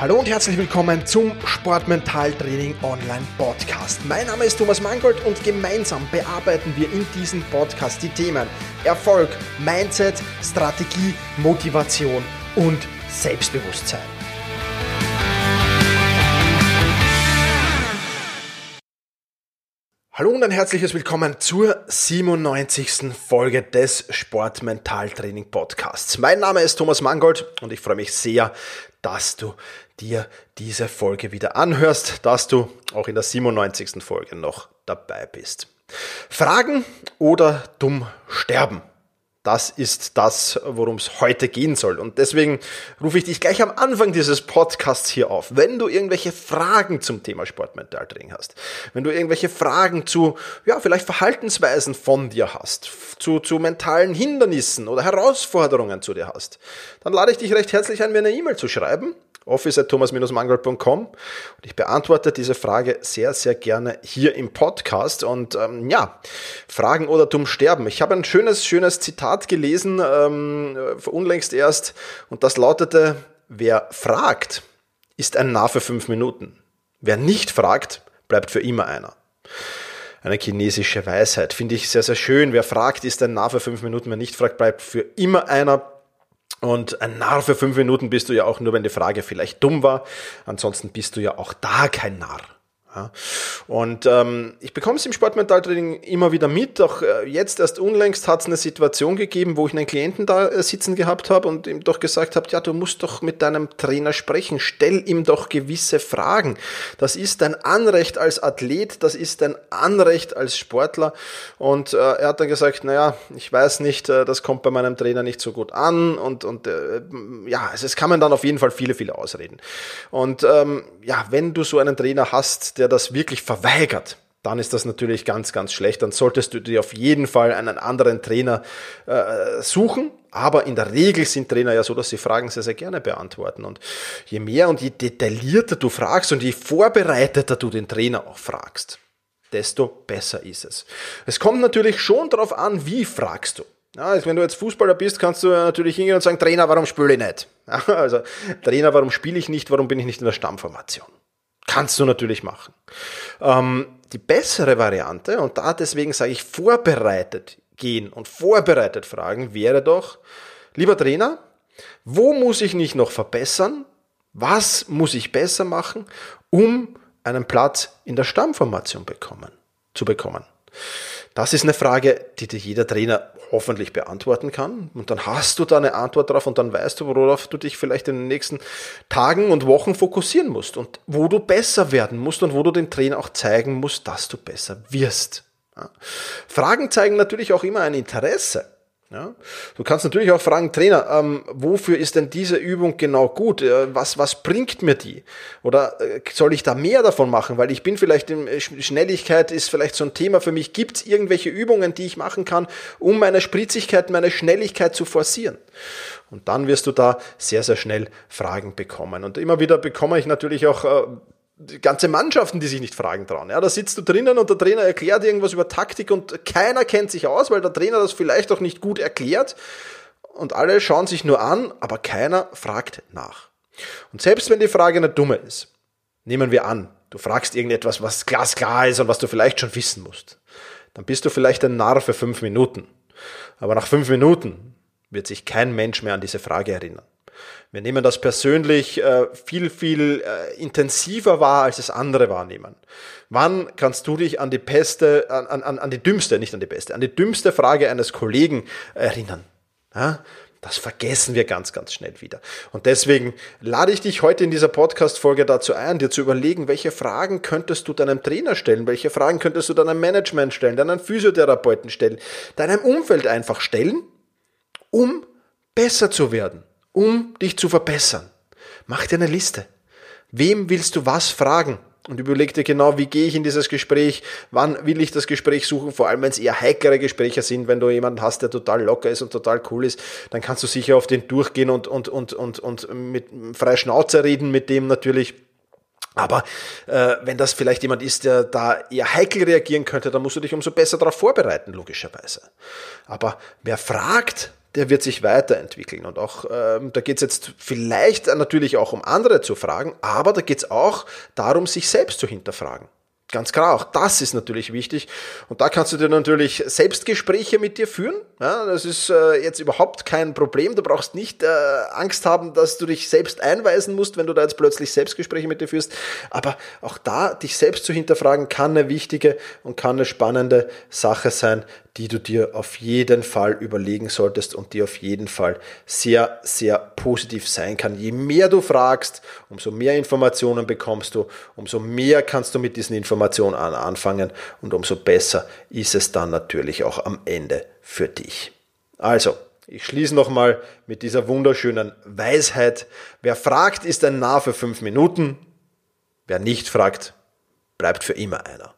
Hallo und herzlich willkommen zum Sportmentaltraining Online Podcast. Mein Name ist Thomas Mangold und gemeinsam bearbeiten wir in diesem Podcast die Themen Erfolg, Mindset, Strategie, Motivation und Selbstbewusstsein. Hallo und ein herzliches Willkommen zur 97. Folge des Sportmentaltraining Podcasts. Mein Name ist Thomas Mangold und ich freue mich sehr, dass du dir diese Folge wieder anhörst, dass du auch in der 97. Folge noch dabei bist. Fragen oder dumm sterben? Das ist das, worum es heute gehen soll. Und deswegen rufe ich dich gleich am Anfang dieses Podcasts hier auf. Wenn du irgendwelche Fragen zum Thema Sportmentaltraining hast, wenn du irgendwelche Fragen zu, ja, vielleicht Verhaltensweisen von dir hast, zu, zu mentalen Hindernissen oder Herausforderungen zu dir hast, dann lade ich dich recht herzlich ein, mir eine E-Mail zu schreiben office.thomas-mangold.com und ich beantworte diese Frage sehr, sehr gerne hier im Podcast und ähm, ja, Fragen oder dumm sterben. Ich habe ein schönes, schönes Zitat gelesen, ähm, unlängst erst und das lautete, wer fragt, ist ein Narr für fünf Minuten. Wer nicht fragt, bleibt für immer einer. Eine chinesische Weisheit, finde ich sehr, sehr schön. Wer fragt, ist ein Narr für fünf Minuten. Wer nicht fragt, bleibt für immer einer. Und ein Narr für fünf Minuten bist du ja auch nur, wenn die Frage vielleicht dumm war. Ansonsten bist du ja auch da kein Narr. Ja. Und ähm, ich bekomme es im Sportmentaltraining immer wieder mit. Auch äh, jetzt erst unlängst hat es eine Situation gegeben, wo ich einen Klienten da äh, sitzen gehabt habe und ihm doch gesagt habe, ja, du musst doch mit deinem Trainer sprechen. Stell ihm doch gewisse Fragen. Das ist dein Anrecht als Athlet, das ist dein Anrecht als Sportler. Und äh, er hat dann gesagt, naja, ich weiß nicht, äh, das kommt bei meinem Trainer nicht so gut an. Und, und äh, ja, also es kamen dann auf jeden Fall viele, viele Ausreden. Und ähm, ja, wenn du so einen Trainer hast, der das wirklich verweigert, dann ist das natürlich ganz, ganz schlecht. Dann solltest du dir auf jeden Fall einen anderen Trainer äh, suchen. Aber in der Regel sind Trainer ja so, dass sie Fragen sehr, sehr gerne beantworten. Und je mehr und je detaillierter du fragst und je vorbereiteter du den Trainer auch fragst, desto besser ist es. Es kommt natürlich schon darauf an, wie fragst du. Ja, also wenn du jetzt Fußballer bist, kannst du natürlich hingehen und sagen, Trainer, warum spiele ich nicht? Ja, also Trainer, warum spiele ich nicht? Warum bin ich nicht in der Stammformation? Kannst du natürlich machen. Ähm, die bessere Variante, und da deswegen sage ich vorbereitet gehen und vorbereitet fragen, wäre doch, lieber Trainer, wo muss ich mich noch verbessern? Was muss ich besser machen, um einen Platz in der Stammformation bekommen, zu bekommen? Das ist eine Frage, die dir jeder Trainer hoffentlich beantworten kann. Und dann hast du da eine Antwort drauf und dann weißt du, worauf du dich vielleicht in den nächsten Tagen und Wochen fokussieren musst und wo du besser werden musst und wo du dem Trainer auch zeigen musst, dass du besser wirst. Fragen zeigen natürlich auch immer ein Interesse. Ja? Du kannst natürlich auch fragen, Trainer, ähm, wofür ist denn diese Übung genau gut? Äh, was, was bringt mir die? Oder äh, soll ich da mehr davon machen? Weil ich bin vielleicht in äh, Schnelligkeit ist vielleicht so ein Thema für mich. Gibt es irgendwelche Übungen, die ich machen kann, um meine Spritzigkeit, meine Schnelligkeit zu forcieren? Und dann wirst du da sehr, sehr schnell Fragen bekommen. Und immer wieder bekomme ich natürlich auch äh, ganze Mannschaften, die sich nicht fragen trauen. Ja, da sitzt du drinnen und der Trainer erklärt irgendwas über Taktik und keiner kennt sich aus, weil der Trainer das vielleicht auch nicht gut erklärt. Und alle schauen sich nur an, aber keiner fragt nach. Und selbst wenn die Frage eine dumme ist, nehmen wir an, du fragst irgendetwas, was glasklar ist und was du vielleicht schon wissen musst, dann bist du vielleicht ein Narr für fünf Minuten. Aber nach fünf Minuten wird sich kein Mensch mehr an diese Frage erinnern. Wir nehmen das persönlich äh, viel, viel äh, intensiver wahr, als es andere wahrnehmen. Wann kannst du dich an die beste, an, an, an die dümmste, nicht an die beste, an die dümmste Frage eines Kollegen erinnern? Ja? Das vergessen wir ganz, ganz schnell wieder. Und deswegen lade ich dich heute in dieser Podcast-Folge dazu ein, dir zu überlegen, welche Fragen könntest du deinem Trainer stellen, welche Fragen könntest du deinem Management stellen, deinem Physiotherapeuten stellen, deinem Umfeld einfach stellen, um besser zu werden um dich zu verbessern. Mach dir eine Liste. Wem willst du was fragen? Und überleg dir genau, wie gehe ich in dieses Gespräch, wann will ich das Gespräch suchen, vor allem wenn es eher heikere Gespräche sind, wenn du jemanden hast, der total locker ist und total cool ist, dann kannst du sicher auf den durchgehen und, und, und, und, und mit freier Schnauze reden mit dem natürlich Aber äh, wenn das vielleicht jemand ist, der da eher heikel reagieren könnte, dann musst du dich umso besser darauf vorbereiten, logischerweise. Aber wer fragt, der wird sich weiterentwickeln. Und auch ähm, da geht es jetzt vielleicht natürlich auch um andere zu fragen, aber da geht es auch darum, sich selbst zu hinterfragen. Ganz klar, auch das ist natürlich wichtig. Und da kannst du dir natürlich Selbstgespräche mit dir führen. Ja, das ist äh, jetzt überhaupt kein Problem. Du brauchst nicht äh, Angst haben, dass du dich selbst einweisen musst, wenn du da jetzt plötzlich Selbstgespräche mit dir führst. Aber auch da, dich selbst zu hinterfragen, kann eine wichtige und kann eine spannende Sache sein, die du dir auf jeden Fall überlegen solltest und die auf jeden Fall sehr, sehr positiv sein kann. Je mehr du fragst, umso mehr Informationen bekommst du, umso mehr kannst du mit diesen Informationen anfangen und umso besser ist es dann natürlich auch am Ende für dich. Also, ich schließe nochmal mit dieser wunderschönen Weisheit. Wer fragt, ist ein Narr für fünf Minuten. Wer nicht fragt, bleibt für immer einer.